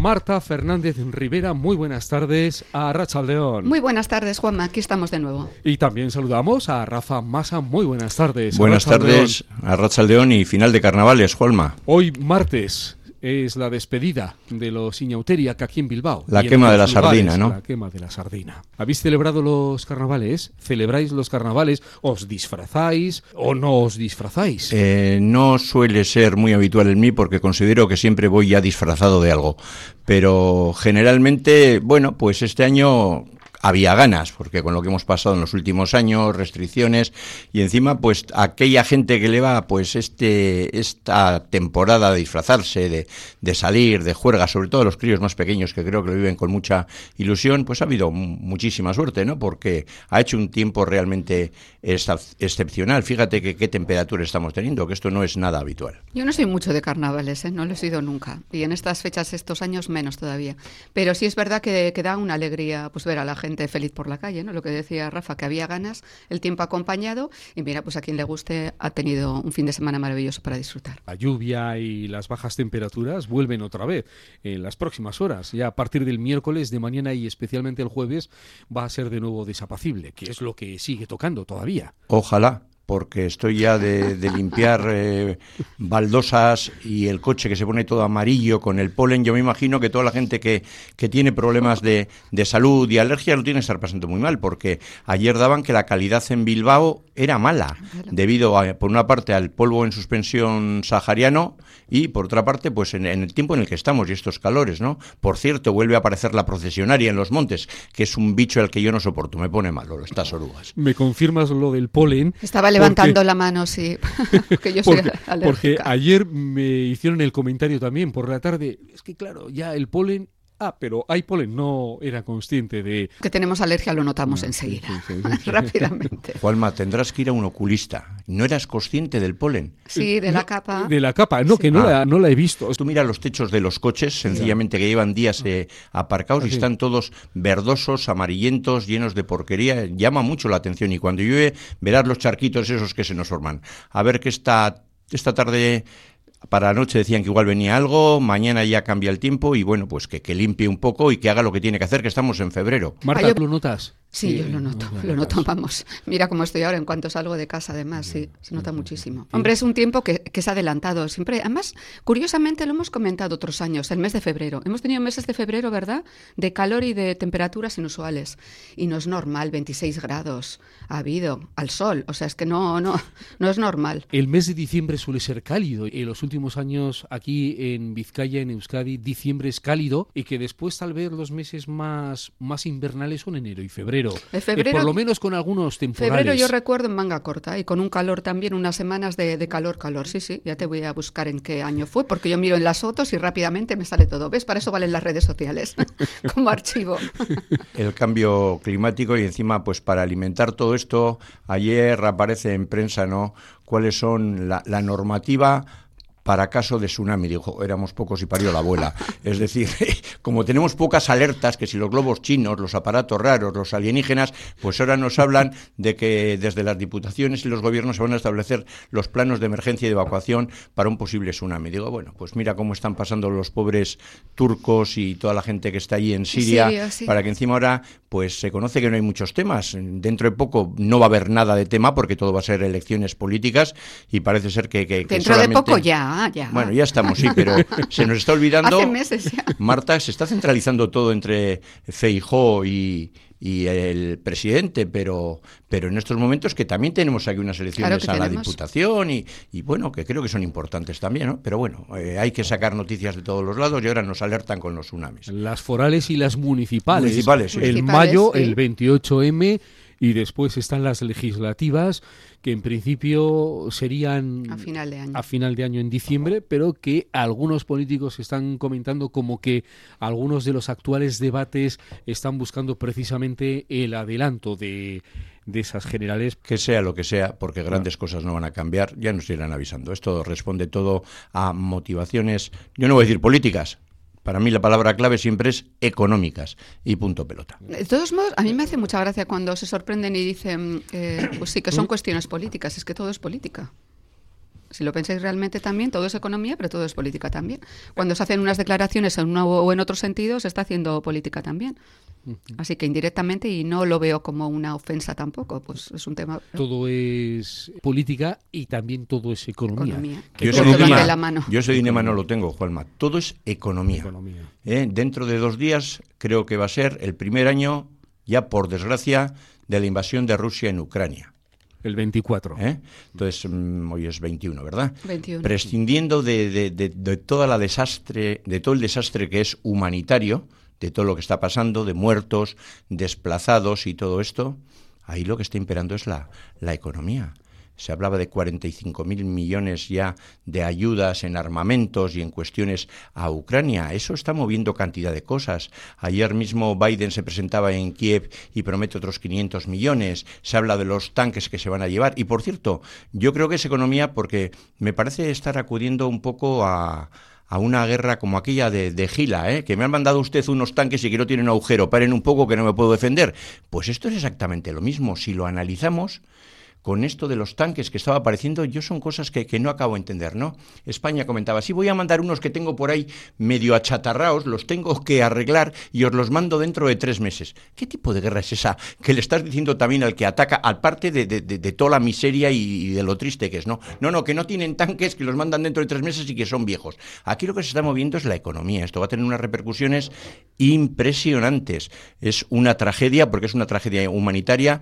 Marta Fernández Rivera, muy buenas tardes a Rachaldeón. Muy buenas tardes, Juanma, aquí estamos de nuevo. Y también saludamos a Rafa Massa, muy buenas tardes. Buenas tardes a Rachaldeón y final de carnavales, Juanma. Hoy martes, es la despedida de los Iñauteria aquí en Bilbao. La quema de la sardina, ¿no? La quema de la sardina. ¿Habéis celebrado los carnavales? ¿Celebráis los carnavales? ¿Os disfrazáis o no os disfrazáis? Eh, no suele ser muy habitual en mí porque considero que siempre voy ya disfrazado de algo. Pero generalmente, bueno, pues este año había ganas, porque con lo que hemos pasado en los últimos años, restricciones, y encima, pues aquella gente que le va, pues este, esta temporada de disfrazarse, de, de salir, de juerga, sobre todo los críos más pequeños que creo que lo viven con mucha ilusión, pues ha habido muchísima suerte, ¿no? Porque ha hecho un tiempo realmente excepcional. Fíjate que qué temperatura estamos teniendo, que esto no es nada habitual. Yo no soy mucho de carnavales, ¿eh? no lo he sido nunca, y en estas fechas, estos años, menos todavía. Pero sí es verdad que, que da una alegría, pues ver a la gente feliz por la calle, ¿no? Lo que decía Rafa, que había ganas, el tiempo acompañado y mira, pues a quien le guste ha tenido un fin de semana maravilloso para disfrutar. La lluvia y las bajas temperaturas vuelven otra vez en las próximas horas. Ya a partir del miércoles de mañana y especialmente el jueves va a ser de nuevo desapacible, que es lo que sigue tocando todavía. Ojalá porque estoy ya de, limpiar eh, baldosas y el coche que se pone todo amarillo con el polen. Yo me imagino que toda la gente que, que tiene problemas de, de, salud y alergia lo tiene que estar pasando muy mal, porque ayer daban que la calidad en Bilbao era mala, debido a, por una parte al polvo en suspensión sahariano y por otra parte, pues en, el tiempo en el que estamos y estos calores, ¿no? Por cierto, vuelve a aparecer la procesionaria en los montes, que es un bicho al que yo no soporto, me pone malo, estas orugas. ¿Me confirmas lo del polen? Estaba levantando la mano, sí, porque yo soy porque, porque ayer me hicieron el comentario también por la tarde, es que claro, ya el polen Ah, pero hay polen, no era consciente de... Que tenemos alergia lo notamos enseguida, rápidamente. Juanma, tendrás que ir a un oculista. ¿No eras consciente del polen? Sí, de la capa. De la capa, no, que no, la, no la he visto. Tú mira los techos de los coches, sencillamente que llevan días eh, aparcados y están todos verdosos, amarillentos, llenos de porquería. Llama mucho la atención y cuando llueve verás los charquitos esos que se nos forman. A ver qué está esta tarde para la noche decían que igual venía algo, mañana ya cambia el tiempo y bueno, pues que, que limpie un poco y que haga lo que tiene que hacer, que estamos en febrero. Marta, ¿lo notas? Sí, yo lo noto, lo noto, vamos. Mira cómo estoy ahora en cuanto salgo de casa, además, sí, se nota muchísimo. Hombre, es un tiempo que, que se ha adelantado. Siempre, además, curiosamente lo hemos comentado otros años, el mes de febrero. Hemos tenido meses de febrero, ¿verdad? De calor y de temperaturas inusuales. Y no es normal, 26 grados ha habido al sol. O sea, es que no, no, no es normal. El mes de diciembre suele ser cálido. En los últimos años, aquí en Vizcaya, en Euskadi, diciembre es cálido y que después, tal vez, los meses más, más invernales son enero y febrero febrero. por lo menos con algunos temporales. Febrero yo recuerdo en manga corta y con un calor también, unas semanas de, calor, calor. Sí, sí, ya te voy a buscar en qué año fue, porque yo miro en las fotos y rápidamente me sale todo. ¿Ves? Para eso valen las redes sociales, como archivo. El cambio climático y encima, pues para alimentar todo esto, ayer aparece en prensa, ¿no? cuáles son la, la normativa para caso de tsunami. Dijo, éramos pocos y parió la abuela. Es decir, como tenemos pocas alertas, que si los globos chinos, los aparatos raros, los alienígenas, pues ahora nos hablan de que desde las diputaciones y los gobiernos se van a establecer los planos de emergencia y de evacuación para un posible tsunami. Digo, bueno, pues mira cómo están pasando los pobres turcos y toda la gente que está allí en Siria, para que encima ahora, pues se conoce que no hay muchos temas. Dentro de poco no va a haber nada de tema porque todo va a ser elecciones políticas y parece ser que... que, Dentro de poco ya. Ah, bueno, ya estamos, sí, pero se nos está olvidando. Marta, se está centralizando todo entre Feijó y, el presidente, pero, pero en estos momentos que también tenemos aquí unas elecciones a la Diputación y, bueno, que creo que son importantes también, ¿no? Pero bueno, eh, hay que sacar noticias de todos los lados y ahora nos alertan con los tsunamis. Las forales y las municipales. Municipales, El mayo, el 28M y después están las legislativas que en principio serían a final de año, a final de año en diciembre, pero que algunos políticos están comentando como que algunos de los actuales debates están buscando precisamente el adelanto de de esas generales. Que sea lo que sea, porque grandes cosas no van a cambiar, ya nos irán avisando. Esto responde todo a motivaciones, yo no voy a decir políticas, para mí la palabra clave siempre es económicas y punto pelota. De todos modos, a mí me hace mucha gracia cuando se sorprenden y dicen, eh, pues sí, que son cuestiones políticas, es que todo es política. Si lo pensáis realmente también, todo es economía, pero todo es política también. Cuando se hacen unas declaraciones en uno o en otro sentido, se está haciendo política también. Así que indirectamente, y no lo veo como una ofensa tampoco, pues es un tema... Todo es política y también todo es economía. Yo, soy la mano. yo soy no lo tengo, Juanma. Todo es economía. ¿Eh? Dentro de dos días creo que va a ser el primer año, ya por desgracia, de la invasión de Rusia en Ucrania. El 24. ¿Eh? Entonces, mm, hoy es 21, ¿verdad? 21. Prescindiendo de, de, toda la desastre, de todo el desastre que es humanitario, de todo lo que está pasando, de muertos, desplazados y todo esto, ahí lo que está imperando es la, la economía. Se hablaba de 45.000 millones ya de ayudas en armamentos y en cuestiones a Ucrania. Eso está moviendo cantidad de cosas. Ayer mismo Biden se presentaba en Kiev y promete otros 500 millones. Se habla de los tanques que se van a llevar. Y por cierto, yo creo que es economía porque me parece estar acudiendo un poco a, a una guerra como aquella de, Gila, ¿eh? que me han mandado usted unos tanques y que no tienen agujero, paren un poco que no me puedo defender. Pues esto es exactamente lo mismo. Si lo analizamos, con esto de los tanques que estaba apareciendo, yo son cosas que, no acabo de entender, ¿no? España comentaba, sí, voy a mandar unos que tengo por ahí medio achatarraos, los tengo que arreglar y os los mando dentro de tres meses. ¿Qué tipo de guerra es esa que le estás diciendo también al que ataca, al parte de, de, toda la miseria y, de lo triste que es, ¿no? No, no, que no tienen tanques, que los mandan dentro de tres meses y que son viejos. Aquí lo que se está moviendo es la economía. Esto va a tener unas repercusiones impresionantes. Es una tragedia, porque es una tragedia humanitaria,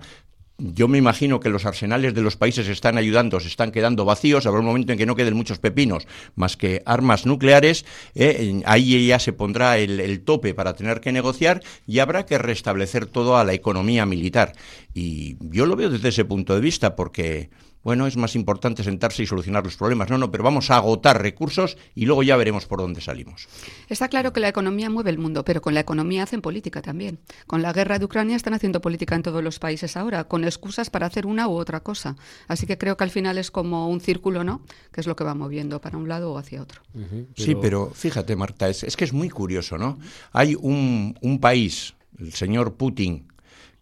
yo me imagino que los arsenales de los países están ayudando se están quedando vacíos, habrá un momento en que no queden muchos pepinos más que armas nucleares, eh, ahí ya se pondrá el, tope para tener que negociar y habrá que restablecer todo a la economía militar. Y yo lo veo desde ese punto de vista porque bueno, es más importante sentarse y solucionar los problemas. No, no, pero vamos a agotar recursos y luego ya veremos por dónde salimos. Está claro que la economía mueve el mundo, pero con la economía hacen política también. Con la guerra de Ucrania están haciendo política en todos los países ahora, con excusas para hacer una u otra cosa. Así que creo que al final es como un círculo, ¿no? Que es lo que va moviendo para un lado o hacia otro. Sí, pero fíjate, Marta, es, es, que es muy curioso, ¿no? Hay un, un país, el señor Putin,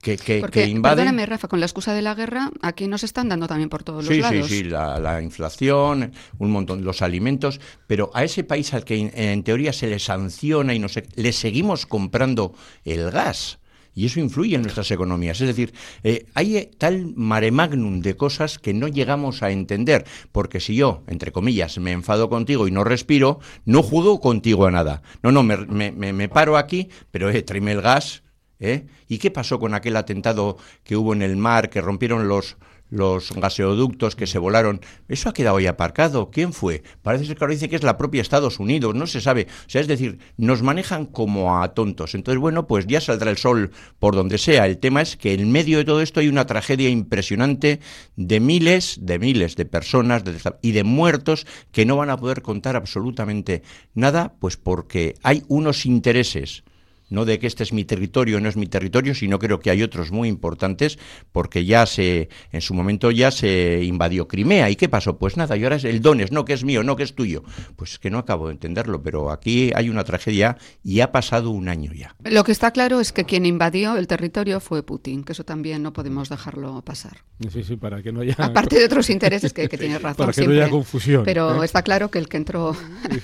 que, que, Porque, Perdóname, Rafa, con la excusa de la guerra, aquí nos están dando también por todos los lados. Sí, sí, la, la, inflación, un montón, los alimentos, pero a ese país al que en, teoría se le sanciona y no sé, le seguimos comprando el gas. Y eso influye en nuestras economías. Es decir, eh, hay tal mare magnum de cosas que no llegamos a entender. Porque si yo, entre comillas, me enfado contigo y no respiro, no juego contigo a nada. No, no, me, me, me paro aquí, pero eh, tráeme el gas, ¿Eh? ¿Y qué pasó con aquel atentado que hubo en el mar, que rompieron los, los gaseoductos que se volaron, eso ha quedado ahí aparcado. ¿Quién fue? Parece ser que ahora dice que es la propia Estados Unidos, no se sabe. O sea, es decir, nos manejan como a tontos. Entonces, bueno, pues ya saldrá el sol por donde sea. El tema es que en medio de todo esto hay una tragedia impresionante de miles, de miles de personas y de muertos que no van a poder contar absolutamente nada, pues porque hay unos intereses no de que este es mi territorio, no es mi territorio, sino creo que hay otros muy importantes, porque ya se, en su momento ya se invadió Crimea. ¿Y qué pasó? Pues nada, y ahora es el Dones, no que es mío, no que es tuyo. Pues es que no acabo de entenderlo, pero aquí hay una tragedia y ha pasado un año ya. Lo que está claro es que quien invadió el territorio fue Putin, que eso también no podemos dejarlo pasar. Sí, sí, para que no haya... Aparte de otros intereses que, que tienes razón. Para que no haya confusión. Pero ¿eh? está claro que el que entró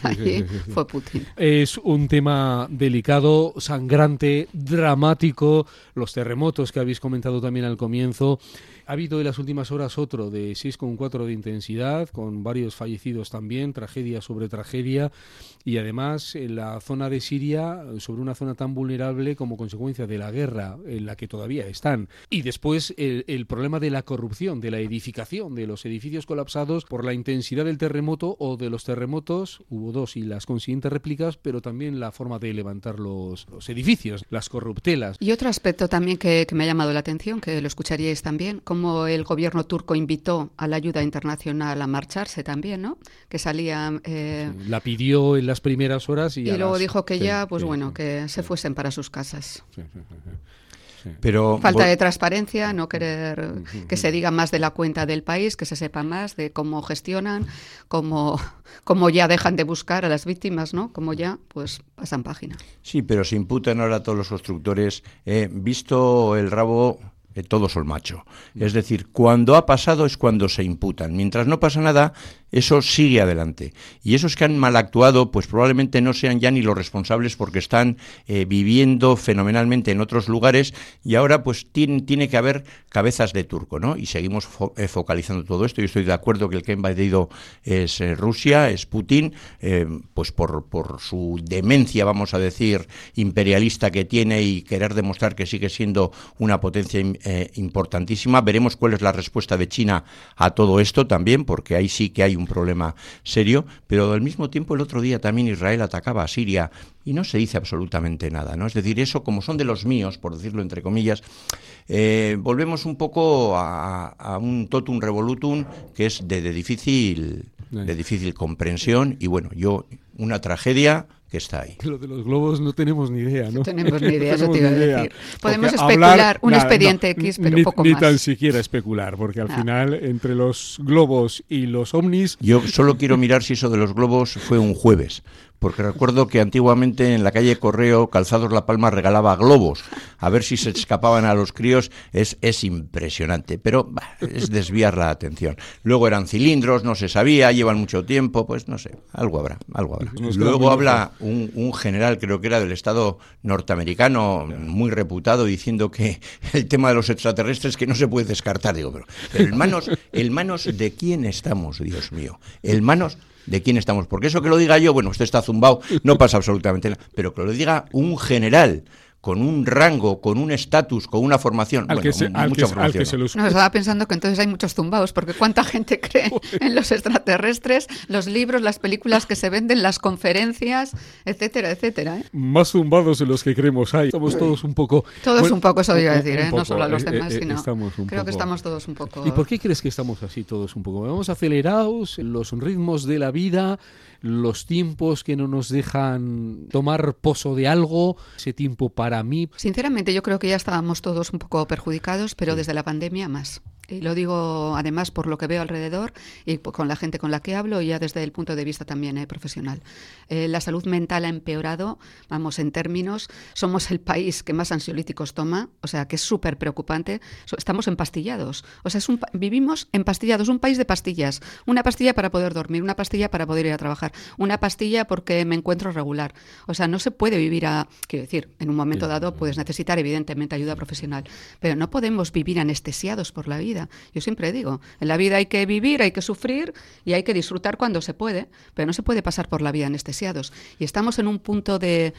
allí fue Putin. Es un tema delicado sangrante, dramático, los terremotos que habéis comentado también al comienzo. Ha habido en las últimas horas otro de 6,4 de intensidad, con varios fallecidos también, tragedia sobre tragedia, y además en la zona de Siria, sobre una zona tan vulnerable como consecuencia de la guerra en la que todavía están. Y después el, problema de la corrupción, de la edificación, de los edificios colapsados por la intensidad del terremoto o de los terremotos, hubo dos y las consiguientes réplicas, pero también la forma de levantar los, edificios, las corruptelas. Y otro aspecto también que, que me ha llamado la atención, que lo escucharíais también, como el gobierno turco invitó a la ayuda internacional a marcharse también, ¿no? Que salía... Eh, la pidió en las primeras horas y... Y luego dijo que ya, pues bueno, que se fuesen para sus casas. Pero falta de transparencia, no querer que se diga más de la cuenta del país, que se sepa más de cómo gestionan, cómo, cómo ya dejan de buscar a las víctimas, ¿no? Como ya pues pasan página. Sí, pero se imputan ahora a todos los constructores. Eh, visto el rabo eh, todo sol macho. Es decir, cuando ha pasado es cuando se imputan. Mientras no pasa nada, eso sigue adelante. Y esos que han mal actuado, pues probablemente no sean ya ni los responsables porque están eh, viviendo fenomenalmente en otros lugares y ahora pues tiene, tiene que haber cabezas de turco, ¿no? Y seguimos eh, focalizando todo esto. Yo estoy de acuerdo que el que ha invadido es Rusia, es Putin, pues por, por su demencia, vamos a decir, imperialista que tiene y querer demostrar que sigue siendo una potencia eh, importantísima. Veremos cuál es la respuesta de China a todo esto también, porque ahí sí que hay un problema serio, pero al mismo tiempo el otro día también Israel atacaba a Siria y no se dice absolutamente nada, ¿no? Es decir, eso como son de los míos, por decirlo entre comillas, eh, volvemos un poco a, un totum revolutum que es de, de difícil de difícil comprensión y bueno, yo una tragedia que está ahí. Lo de los globos no tenemos ni idea, ¿no? No tenemos ni idea, eso te iba a decir. Podemos especular un expediente X, pero ni, poco más. Ni tan siquiera especular, porque al ah. final, entre los globos y los ovnis... Yo solo quiero mirar si eso de los globos fue un jueves, porque recuerdo que antiguamente en la calle Correo, Calzados La Palma regalaba globos, a ver si se escapaban a los críos, es, es impresionante, pero es desviar la atención. Luego eran cilindros, no se sabía, llevan mucho tiempo, pues no sé, algo habrá, algo habrá. Luego habla un, un, general, creo que era del Estado norteamericano, muy reputado, diciendo que el tema de los extraterrestres que no se puede descartar. Digo, pero, pero el manos, el manos de quién estamos, Dios mío. El manos de quién estamos. Porque eso que lo diga yo, bueno, usted está zumbado, no pasa absolutamente nada. Pero que lo diga un general con un rango, con un estatus, con una formación. Al que se, No, estaba pensando que entonces hay muchos tumbados, porque cuánta gente cree en los extraterrestres, los libros, las películas que se venden, las conferencias, etcétera, etcétera. ¿eh? Más tumbados en los que creemos hay. Estamos todos un poco... Todos un poco, eso iba a decir, ¿eh? no solo a los eh, demás, eh, sino... creo que estamos todos un poco... ¿Y por qué crees que estamos así todos un poco? ¿Vamos acelerados los ritmos de la vida? los tiempos que no nos dejan tomar pozo de algo, ese tiempo para mí. Sinceramente, yo creo que ya estábamos todos un poco perjudicados, pero desde la pandemia más. Y lo digo además por lo que veo alrededor y con la gente con la que hablo y ya desde el punto de vista también eh, profesional. Eh, la salud mental ha empeorado, vamos, en términos, somos el país que más ansiolíticos toma, o sea, que es súper preocupante. estamos empastillados, o sea, es un, vivimos empastillados, un país de pastillas. Una pastilla para poder dormir, una pastilla para poder ir a trabajar, una pastilla porque me encuentro regular. O sea, no se puede vivir a, quiero decir, en un momento dado puedes necesitar evidentemente ayuda profesional, pero no podemos vivir anestesiados por la vida. Yo siempre digo, en la vida hay que vivir, hay que sufrir y hay que disfrutar cuando se puede, pero no se puede pasar por la vida anestesiados. Y estamos en un punto de...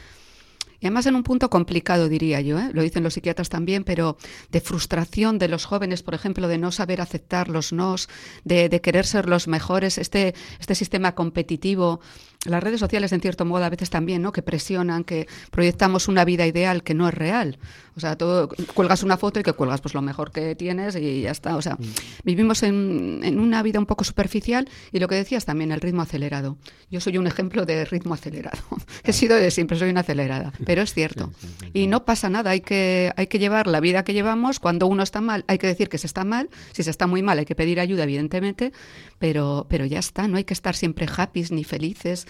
Y además en un punto complicado, diría yo, ¿eh? lo dicen los psiquiatras también, pero de frustración de los jóvenes, por ejemplo, de no saber aceptar los nos, de, de querer ser los mejores, este, este sistema competitivo las redes sociales, en cierto modo, a veces también, ¿no? Que presionan, que proyectamos una vida ideal que no es real. O sea, todo, cuelgas una foto y que cuelgas pues lo mejor que tienes y ya está. O sea, mm. vivimos en, en, una vida un poco superficial y lo que decías también, el ritmo acelerado. Yo soy un ejemplo de ritmo acelerado. He sido de siempre, soy una acelerada, pero es cierto. Y no pasa nada, hay que, hay que llevar la vida que llevamos. Cuando uno está mal, hay que decir que se está mal. Si se está muy mal, hay que pedir ayuda, evidentemente, pero, pero ya está, no hay que estar siempre happy ni felices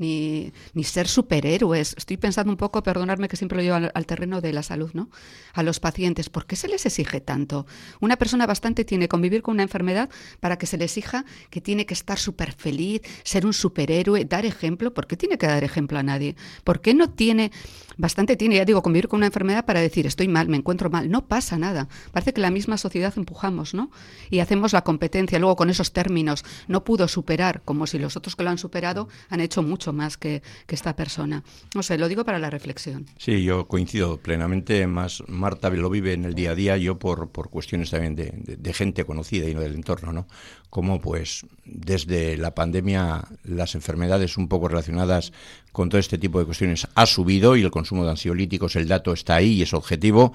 ni, ni, ser superhéroes. Estoy pensando un poco, perdonarme que siempre lo llevo al, terreno de la salud, ¿no? A los pacientes, ¿por qué se les exige tanto? Una persona bastante tiene convivir con una enfermedad para que se le exija que tiene que estar súper feliz, ser un superhéroe, dar ejemplo. ¿Por qué tiene que dar ejemplo a nadie? ¿Por qué no tiene, bastante tiene, ya digo, convivir con una enfermedad para decir estoy mal, me encuentro mal? No pasa nada. Parece que la misma sociedad empujamos, ¿no? Y hacemos la competencia, luego con esos términos, no pudo superar, como si los otros que lo han superado han hecho mucho más que, esta persona. No sé, lo digo para la reflexión. Sí, yo coincido plenamente. Más Marta lo vive en el día a día, yo por, por cuestiones también de, de, gente conocida y no del entorno, ¿no? Como pues desde la pandemia las enfermedades un poco relacionadas con todo este tipo de cuestiones ha subido y el consumo de ansiolíticos, el dato está ahí y es objetivo.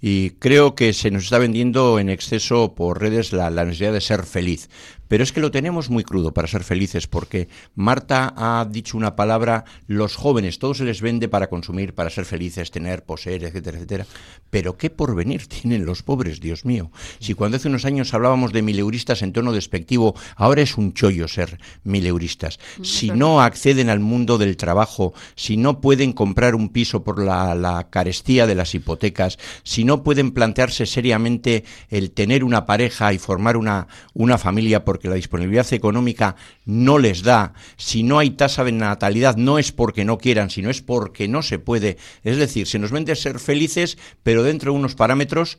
Y creo que se nos está vendiendo en exceso por redes la, necesidad de ser feliz. Pero es que lo tenemos muy crudo para ser felices porque Marta ha dicho una palabra, los jóvenes, todo se les vende para consumir, para ser felices, tener, poseer, etcétera, etcétera. Pero ¿qué porvenir tienen los pobres, Dios mío? Si cuando hace unos años hablábamos de mileuristas en tono despectivo, ahora es un chollo ser mileuristas. Mm, si no acceden al mundo del trabajo, si no pueden comprar un piso por la, la carestía de las hipotecas, si no pueden plantearse seriamente el tener una pareja y formar una, una familia porque la disponibilidad económica no les da, si no hay tasa de natalidad no es porque no quieran, sino es porque no se puede. Es decir, se nos vende ser felices, pero dentro de unos parámetros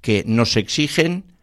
que nos exigen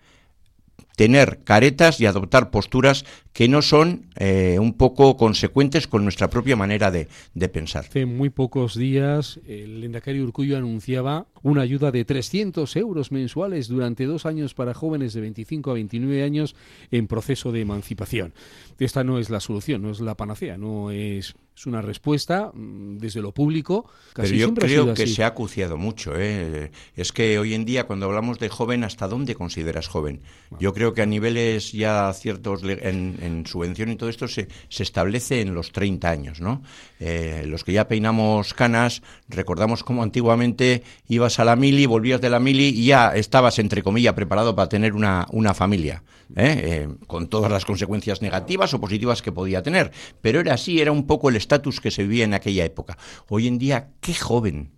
tener caretas y adoptar posturas que no son eh, un poco consecuentes con nuestra propia manera de, pensar. Hace muy pocos días el Endacari Urcullo anunciaba una ayuda de 300 euros mensuales durante dos años para jóvenes de 25 a 29 años en proceso de emancipación. Esta no es la solución, no es la panacea, no es es una respuesta mm, desde lo público. Casi Pero yo creo que se ha acuciado mucho. ¿eh? Es que hoy en día, cuando hablamos de joven, ¿hasta dónde consideras joven? Yo creo que a niveles ya ciertos en, en subvención y todo esto se, se, establece en los 30 años. ¿no? Eh, los que ya peinamos canas, recordamos cómo antiguamente ibas a la mili, volvías de la mili y ya estabas, entre comillas, preparado para tener una, una familia. ¿eh? con todas las consecuencias negativas o positivas que podía tener. Pero era así, era un poco el estatus que se vivía en aquella época. Hoy en día, qué joven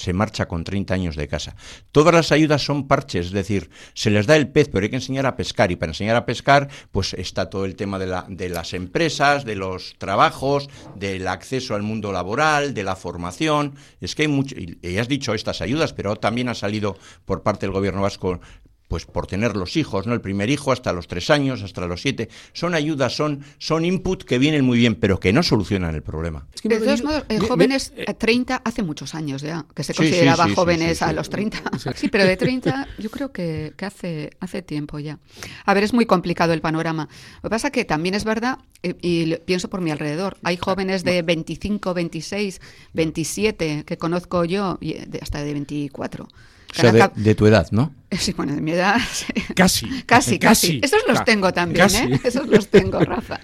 se marcha con 30 años de casa. Todas las ayudas son parches, es decir, se les da el pez, pero hay que enseñar a pescar. Y para enseñar a pescar, pues está todo el tema de, la, de las empresas, de los trabajos, del acceso al mundo laboral, de la formación. Es que hay mucho, y has dicho estas ayudas, pero también ha salido por parte del gobierno vasco pues por tener los hijos, ¿no? El primer hijo hasta los tres años, hasta los siete. Son ayudas, son, son input que vienen muy bien, pero que no solucionan el problema. de todos modos, jóvenes 30 eh, hace muchos años ya, que se consideraba jóvenes a los 30. Sí, pero de 30 yo creo que, hace, hace tiempo ya. A ver, es muy complicado el panorama. Lo que pasa es que también es verdad, eh, y, pienso por mi alrededor, hay jóvenes de 25, 26, 27 que conozco yo, y hasta de 24 o sea, de, tu edad, ¿no? Sí, bueno, de mi edad. Casi. casi, casi. Esos los tengo también, ¿eh? Esos los tengo, Rafa.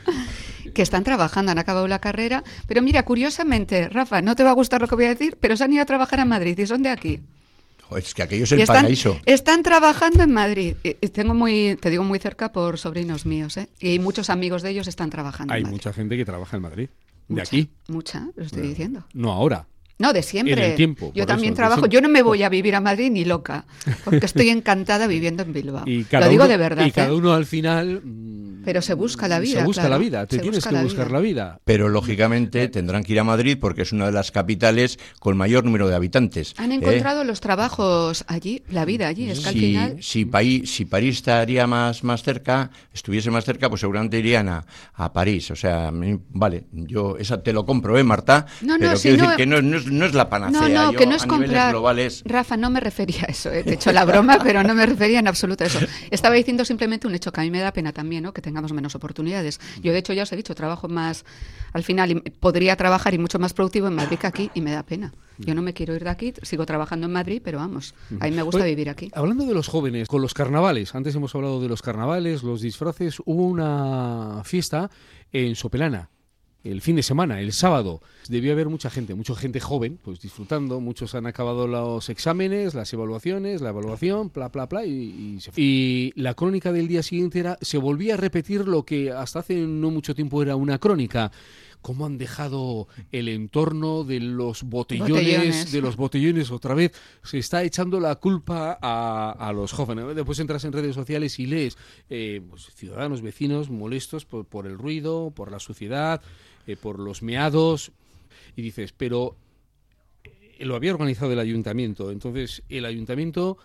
Que están trabajando, han acabado la carrera. Pero mira, curiosamente, Rafa, no te va a gustar lo que voy a decir, pero se han ido a trabajar a Madrid y son de aquí. Es que aquello es el están, paraíso. Están trabajando en Madrid. Y tengo muy, te digo muy cerca por sobrinos míos, ¿eh? Y muchos amigos de ellos están trabajando. Hay en mucha gente que trabaja en Madrid. De aquí. Mucha, lo estoy diciendo. No ahora. No, de siempre. yo también trabajo. Yo no me voy a vivir a Madrid ni loca, porque estoy encantada viviendo en Bilbao. Lo digo de verdad. Y cada ¿eh? uno al final. Mm, Pero se busca la vida. Se busca la vida, te tienes que buscar la vida. Pero lógicamente tendrán que ir a Madrid porque es una de las capitales con mayor número de habitantes. Han ¿eh? encontrado los trabajos allí, la vida allí. Es que al final... si, París, si París estaría más, más cerca, estuviese más cerca, pues seguramente irían a, a París. O sea, vale, yo esa te lo compro, ¿eh, Marta? No, no, pero quiero decir que no, no no es la panacea. No, no, que no es comprar. Rafa, no me refería a eso. He eh. hecho la broma, pero no me refería en absoluto a eso. Estaba diciendo simplemente un hecho que a mí me da pena también, ¿no? Que tengamos menos oportunidades. Yo, de hecho, ya os he dicho, trabajo más. Al final, podría trabajar y mucho más productivo en Madrid que aquí, y me da pena. Yo no me quiero ir de aquí, sigo trabajando en Madrid, pero vamos, a mí me gusta vivir aquí. Hablando de los jóvenes, con los carnavales, antes hemos hablado de los carnavales, los disfraces, hubo una fiesta en Sopelana el fin de semana, el sábado, debió haber mucha gente, mucha gente joven, pues disfrutando, muchos han acabado los exámenes, las evaluaciones, la evaluación, bla, bla, bla, y, y, la crónica del día siguiente era, se volvía a repetir lo que hasta hace no mucho tiempo era una crónica. Cómo han dejado el entorno de los botellones, de los botellones otra vez. Se está echando la culpa a, los jóvenes. Después entras en redes sociales y lees eh, pues, ciudadanos, vecinos molestos por, el ruido, por la suciedad, eh, por los meados. Y dices, pero eh, lo había organizado el ayuntamiento. Entonces, el ayuntamiento...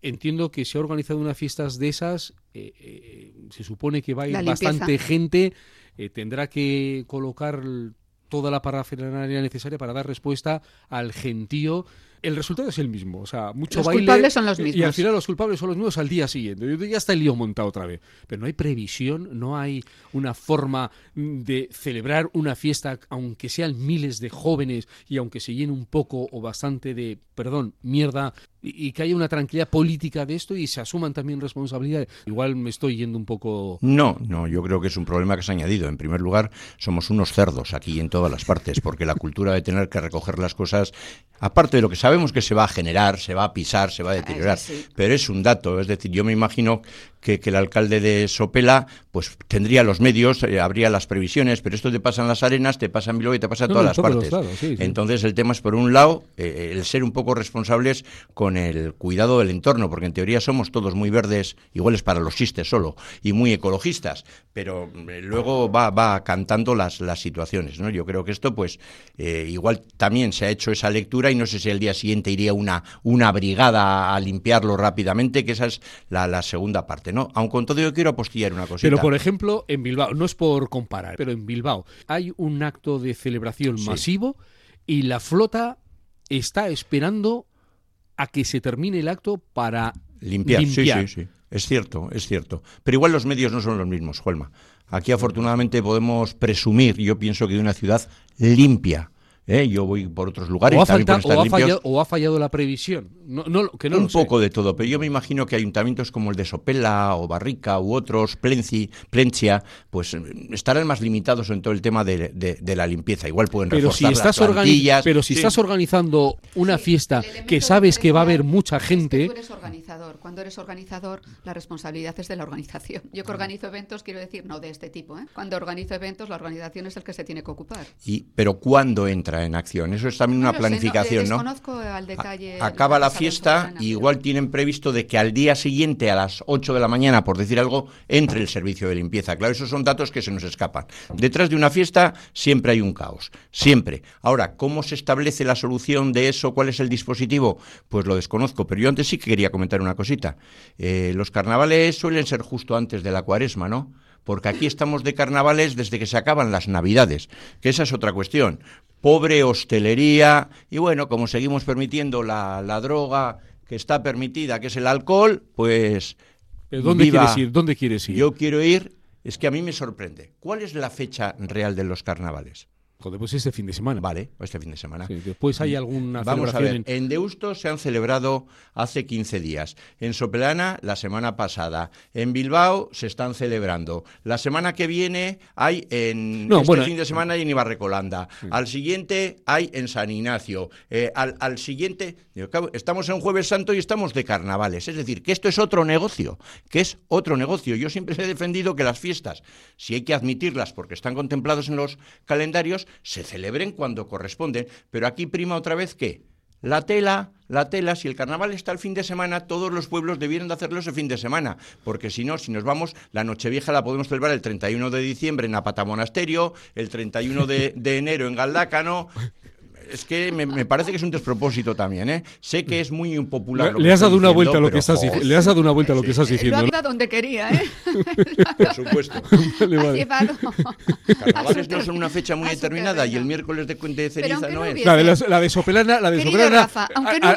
entiendo que se ha organizado unas fiestas de esas, se supone que va a ir bastante gente, eh, tendrá que colocar toda la parafernalia necesaria para dar respuesta al gentío el resultado es el mismo. O sea, mucho los culpables son los mismos. Y al final los culpables son los mismos al día siguiente. Ya está el lío montado otra vez. Pero no hay previsión, no hay una forma de celebrar una fiesta, aunque sean miles de jóvenes y aunque se llene un poco o bastante de, perdón, mierda y, que haya una tranquilidad política de esto y se asuman también responsabilidades. Igual me estoy yendo un poco. No, no, yo creo que es un problema que se ha añadido. En primer lugar, somos unos cerdos aquí en todas las partes, porque la cultura de tener que recoger las cosas, aparte de lo que sabemos que se va a generar, se va a pisar, se va a deteriorar, pero es un dato. Es decir, yo me imagino que, el alcalde de Sopela pues tendría los medios, eh, habría las previsiones, pero esto te pasa en las arenas, te pasa en Bilbao y te pasa en todas las partes. Entonces el tema es, por un lado, eh, el ser un poco responsables con el cuidado del entorno, porque en teoría somos todos muy verdes, iguales para los chistes solo, y muy ecologistas, pero eh, luego va, va cantando las, las situaciones. ¿no? Yo creo que esto, pues, igual también se ha hecho esa lectura y no sé si el día siguiente iría una, una brigada a limpiarlo rápidamente, que esa es la, la segunda parte. ¿no? Aun con todo yo quiero apostillar una cosita. Pero por ejemplo, en Bilbao, no es por comparar, pero en Bilbao hay un acto de celebración masivo y la flota está esperando a que se termine el acto para limpiar. Sí, sí, sí. Es cierto, es cierto. Pero igual los medios no son los mismos, Juelma. Aquí afortunadamente podemos presumir, yo pienso que de una ciudad limpia ¿eh? yo voy por otros lugares. O ha, fallado, o ha fallado, la previsión. No, no, que no Un poco de todo, pero yo me imagino que ayuntamientos como el de Sopela o Barrica u otros, Plenci, Plencia, pues estarán más limitados en todo el tema de, de, la limpieza. Igual pueden pero reforzar si estás las Pero si estás organizando una fiesta que sabes que va a haber mucha gente... tú eres organizador. Cuando eres organizador, la responsabilidad es de la organización. Yo que organizo eventos, quiero decir, no de este tipo. ¿eh? Cuando organizo eventos, la organización es el que se tiene que ocupar. Y, pero ¿cuándo entra en acción. Eso es también una planificación, no, al detalle Acaba la fiesta y igual tienen previsto de que al día siguiente a las 8 de la mañana, por decir algo, entre el servicio de limpieza. Claro, esos son datos que se nos escapan. Detrás de una fiesta siempre hay un caos, siempre. Ahora, ¿cómo se establece la solución de eso? ¿Cuál es el dispositivo? Pues lo desconozco, pero yo antes sí que quería comentar una cosita. Eh, los carnavales suelen ser justo antes de la cuaresma, ¿no? Porque aquí estamos de carnavales desde que se acaban las navidades, que esa es otra cuestión. Pobre hostelería, y bueno, como seguimos permitiendo la, droga que está permitida, que es el alcohol, pues... ¿Dónde quieres ir? ¿Dónde quieres ir? Yo quiero ir, es que a mí me sorprende. ¿Cuál es la fecha real de los carnavales? Joder, pues este fin de semana. Vale, este fin de semana. después hay alguna Vamos a ver, en... Deusto se han celebrado hace 15 días. En Sopelana, la semana pasada. En Bilbao se están celebrando. La semana que viene hay en... este fin de semana hay en Ibarrecolanda. Al siguiente hay en San Ignacio. Eh, al, al, siguiente... Estamos en Jueves Santo y estamos de carnavales. Es decir, que esto es otro negocio. Que es otro negocio. Yo siempre he defendido que las fiestas, si hay que admitirlas porque están contemplados en los calendarios, se celebren cuando corresponden, pero aquí prima otra vez que la tela, la tela, si el carnaval está el fin de semana, todos los pueblos debieran de hacerlo ese fin de semana, porque si no, si nos vamos, la Nochevieja la podemos celebrar el 31 de diciembre en Apata Monasterio, el 31 de, de enero en Galdácano, es que me, parece que es un despropósito también, ¿eh? Sé que es muy impopular. Le, has dado una vuelta a lo que estás diciendo. Le has dado una vuelta a lo que estás diciendo. Lo donde quería, ¿eh? Por supuesto. Carnavales no son una fecha muy determinada y el miércoles de, de ceniza no, es. La de, la, de Sopelana, la de Sopelana,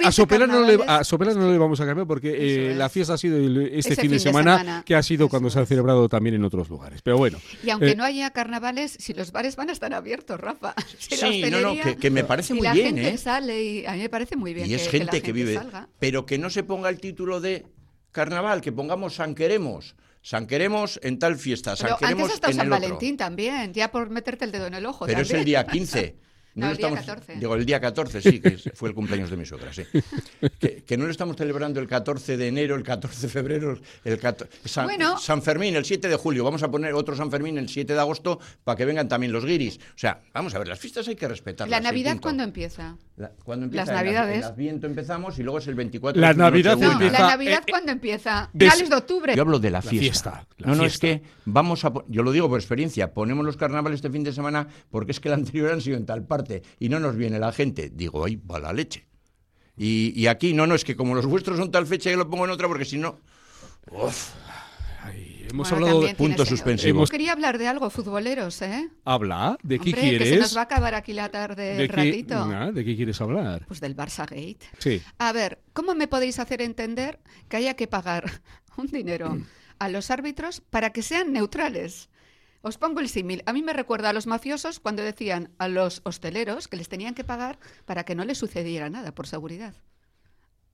a, Sopelana no le, a Sopelana no le vamos a cambiar porque eh, la fiesta ha sido este fin, de, semana, que ha sido cuando se ha celebrado también en otros lugares. Pero bueno. Y aunque eh, no haya carnavales, si los bares van a estar abiertos, Rafa. sí, no, no, que me parece parece muy la bien, gente ¿eh? sale y a mí me parece muy bien. Y es gente que, vive. Pero que no se ponga el título de carnaval, que pongamos San Queremos. San Queremos en tal fiesta, San Queremos antes ha en San Valentín también, ya por meterte el dedo en el ojo. Pero es el día 15. No, el día 14. Digo, el día 14, sí, que fue el cumpleaños de mi suegra, sí. Que, no lo estamos celebrando el 14 de enero, el 14 de febrero, el San, San, Fermín, el 7 de julio. Vamos a poner otro San Fermín el 7 de agosto para que vengan también los guiris. O sea, vamos a ver, las fiestas hay que respetarlas. ¿La Navidad cuándo empieza? ¿Cuándo empieza? Las Navidades. El, Adviento empezamos y luego es el 24 La Navidad no, empieza. La Navidad, eh, ¿cuándo empieza? Finales de octubre. Yo hablo de la fiesta. no, no, es que vamos a. Yo lo digo por experiencia. Ponemos los carnavales este fin de semana porque es que el anterior han sido en tal parte y no nos viene la gente. Digo, ahí va la leche. Y, aquí, no, no, es que como los vuestros son tal fecha, yo lo pongo en otra porque si no. hemos hablado de puntos suspensivos. Quería hablar de algo futboleros, ¿eh? Habla, ¿de qué quieres? Que se nos va a acabar aquí la tarde ¿De ratito. Qué, ¿De qué quieres hablar? Pues del Barça Gate. Sí. A ver, ¿cómo me podéis hacer entender que haya que pagar un dinero a los árbitros para que sean neutrales? Os pongo el símil. A mí me recuerda a los mafiosos cuando decían a los hosteleros que les tenían que pagar para que no les sucediera nada, por seguridad.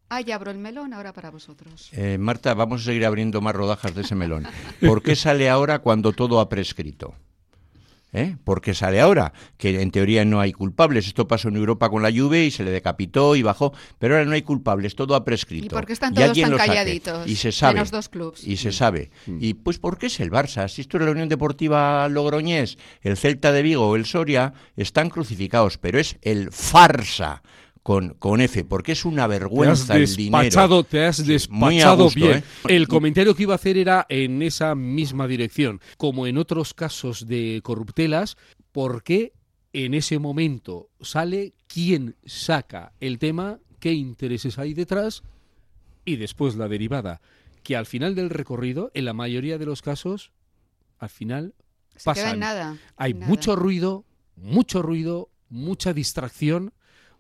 Ah, abro el melón ahora para vosotros. Eh, Marta, vamos a seguir abriendo más rodajas de ese melón. ¿Por qué sale ahora cuando todo ha prescrito? ¿Eh? Porque sale ahora, que en teoría no hay culpables. Esto pasó en Europa con la lluvia y se le decapitó y bajó, pero ahora no hay culpables, todo ha prescrito. ¿Y por qué están todos tan calladitos? Y se sabe. Menos dos clubs. Y se sabe. Mm. Y pues, ¿por qué es el Barça? Si esto es la Unión Deportiva Logroñés, el Celta de Vigo o el Soria, están crucificados, pero es el farsa con, con F, porque es una vergüenza te has despachado, Te has despachado bien. ¿eh? El comentario que iba a hacer era en esa misma dirección. Como en otros casos de corruptelas, ¿por qué en ese momento sale quién saca el tema, qué intereses hay detrás y después la derivada? Que al final del recorrido, en la mayoría de los casos, al final pasa nada. Hay mucho ruido, mucho ruido, mucha distracción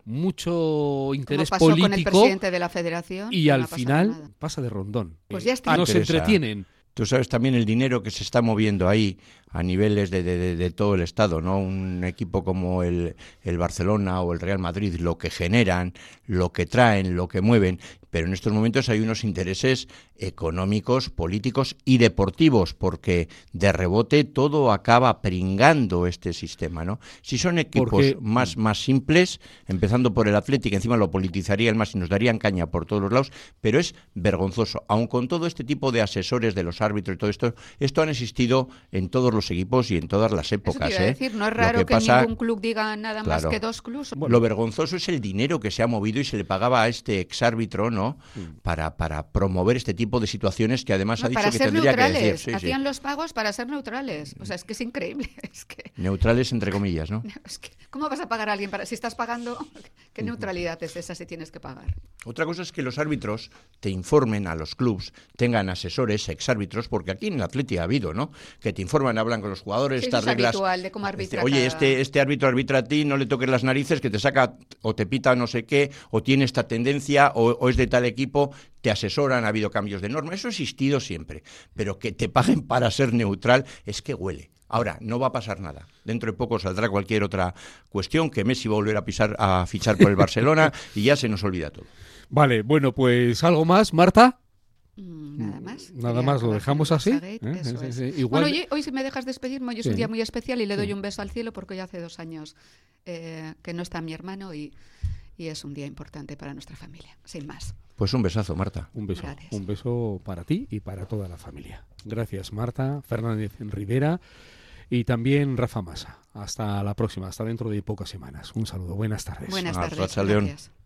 mucho interés pasó político. Con el presidente de la Federación. Y al final pasa de rondón. Pues ya está. no se entretienen. Tú sabes también el dinero que se está moviendo ahí a niveles de, de, todo el Estado, ¿no? Un equipo como el, el, Barcelona o el Real Madrid, lo que generan, lo que traen, lo que mueven, pero en estos momentos hay unos intereses económicos, políticos y deportivos, porque de rebote todo acaba pringando este sistema, ¿no? Si son equipos más, más simples, empezando por el Atlético, encima lo politizaría el más y nos darían caña por todos los lados, pero es vergonzoso. Aun con todo este tipo de asesores de los árbitros y todo esto, esto han existido en todos los equipos y en todas las épocas. Eso ¿eh? decir, no es raro que, ningún club diga nada más que dos clubes. Lo vergonzoso es el dinero que se ha movido y se le pagaba a este exárbitro, ¿no? Mm. Para, para promover este tipo de situaciones que además ha dicho que tendría que decir. Hacían los pagos para ser neutrales. O sea, es que es increíble. Es que... Neutrales entre comillas, ¿no? ¿Cómo vas a pagar a alguien para si estás pagando? ¿Qué neutralidad es esa si tienes que pagar? Otra cosa es que los árbitros te informen a los clubs, tengan asesores, exárbitros, porque aquí en el Atleti ha habido, ¿no? Que te informan, hablan con los jugadores, estas reglas. de cómo arbitra Oye, este, este árbitro arbitra a ti, no le toques las narices, que te saca o te pita no sé qué, o tiene esta tendencia, o, o es de tal equipo, te asesoran, ha habido cambios de norma, eso ha existido siempre, pero que te paguen para ser neutral es que huele. Ahora, no va a pasar nada. Dentro de poco saldrá cualquier otra cuestión que Messi va a volver a pisar a fichar por el Barcelona y ya se nos olvida todo. Vale, bueno, pues algo más, Marta. Mm, nada más. Nada más, lo dejamos así. ¿Eh? Bueno, hoy, si me dejas despedirme, hoy es un día muy especial y le doy un beso al cielo porque hoy hace dos años eh, que no está mi hermano y, y es un día importante para nuestra familia, sin más. Pues un besazo, Marta. Un beso. Un beso para ti y para toda la familia. Gracias, Marta, Fernández Rivera y también Rafa Masa. Hasta la próxima, hasta dentro de pocas semanas. Un saludo. Buenas tardes. Buenas tardes. Gracias.